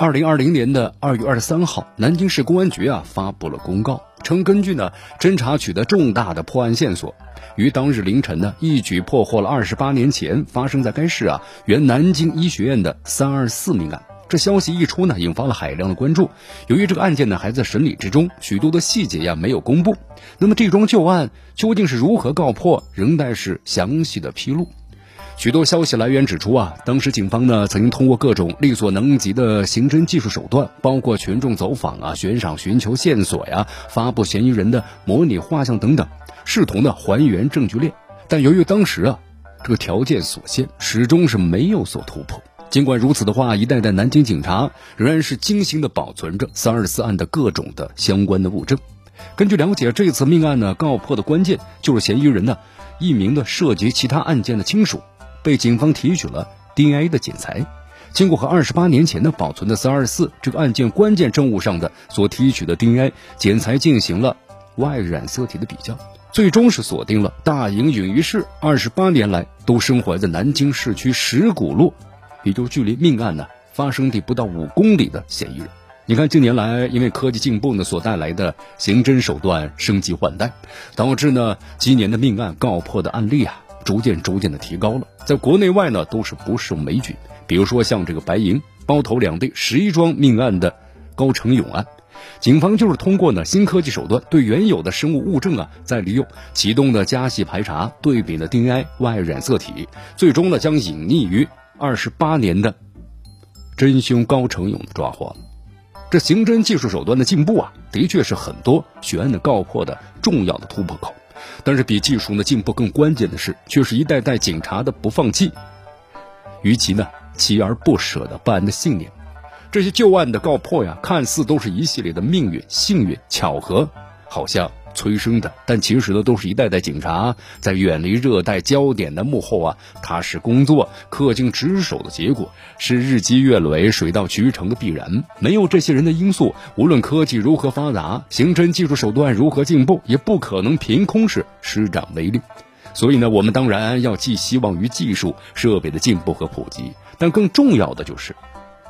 二零二零年的二月二十三号，南京市公安局啊发布了公告，称根据呢侦查取得重大的破案线索，于当日凌晨呢一举破获了二十八年前发生在该市啊原南京医学院的三二四命案。这消息一出呢，引发了海量的关注。由于这个案件呢还在审理之中，许多的细节呀没有公布，那么这桩旧案究竟是如何告破，仍待是详细的披露。许多消息来源指出啊，当时警方呢曾经通过各种力所能及的刑侦技术手段，包括群众走访啊、悬赏寻求线索呀、发布嫌疑人的模拟画像等等，试图呢还原证据链。但由于当时啊这个条件所限，始终是没有所突破。尽管如此的话，一代代南京警察仍然是精心的保存着三二四案的各种的相关的物证。根据了解，这次命案呢告破的关键就是嫌疑人呢一名的涉及其他案件的亲属。被警方提取了 DNA 的检材，经过和二十八年前的保存的三二四这个案件关键证物上的所提取的 DNA 检材进行了 Y 染色体的比较，最终是锁定了大营允于氏二十八年来都生活在南京市区石鼓路，也就距离命案呢发生地不到五公里的嫌疑人。你看，近年来因为科技进步呢所带来的刑侦手段升级换代，导致呢今年的命案告破的案例啊。逐渐逐渐的提高了，在国内外呢都是不胜枚举。比如说像这个白银包头两队十一桩命案的高成勇案，警方就是通过呢新科技手段，对原有的生物物证啊再利用，启动的加细排查，对比了 DNA、Y 染色体，最终呢将隐匿于二十八年的真凶高成勇抓获。这刑侦技术手段的进步啊，的确是很多悬案的告破的重要的突破口。但是比技术呢进步更关键的是，却是一代代警察的不放弃，与其呢锲而不舍的办案的信念。这些旧案的告破呀，看似都是一系列的命运、幸运、巧合，好像。催生的，但其实呢，都是一代代警察在远离热带焦点的幕后啊，踏实工作、恪尽职守的结果，是日积月累、水到渠成的必然。没有这些人的因素，无论科技如何发达，刑侦技术手段如何进步，也不可能凭空是施展威力。所以呢，我们当然要寄希望于技术设备的进步和普及，但更重要的就是。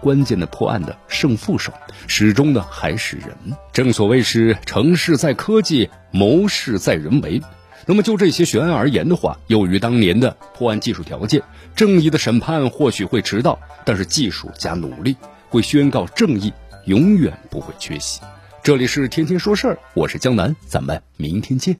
关键的破案的胜负手，始终呢还是人。正所谓是成事在科技，谋事在人为。那么就这些悬案而言的话，由于当年的破案技术条件，正义的审判或许会迟到，但是技术加努力会宣告正义永远不会缺席。这里是天天说事儿，我是江南，咱们明天见。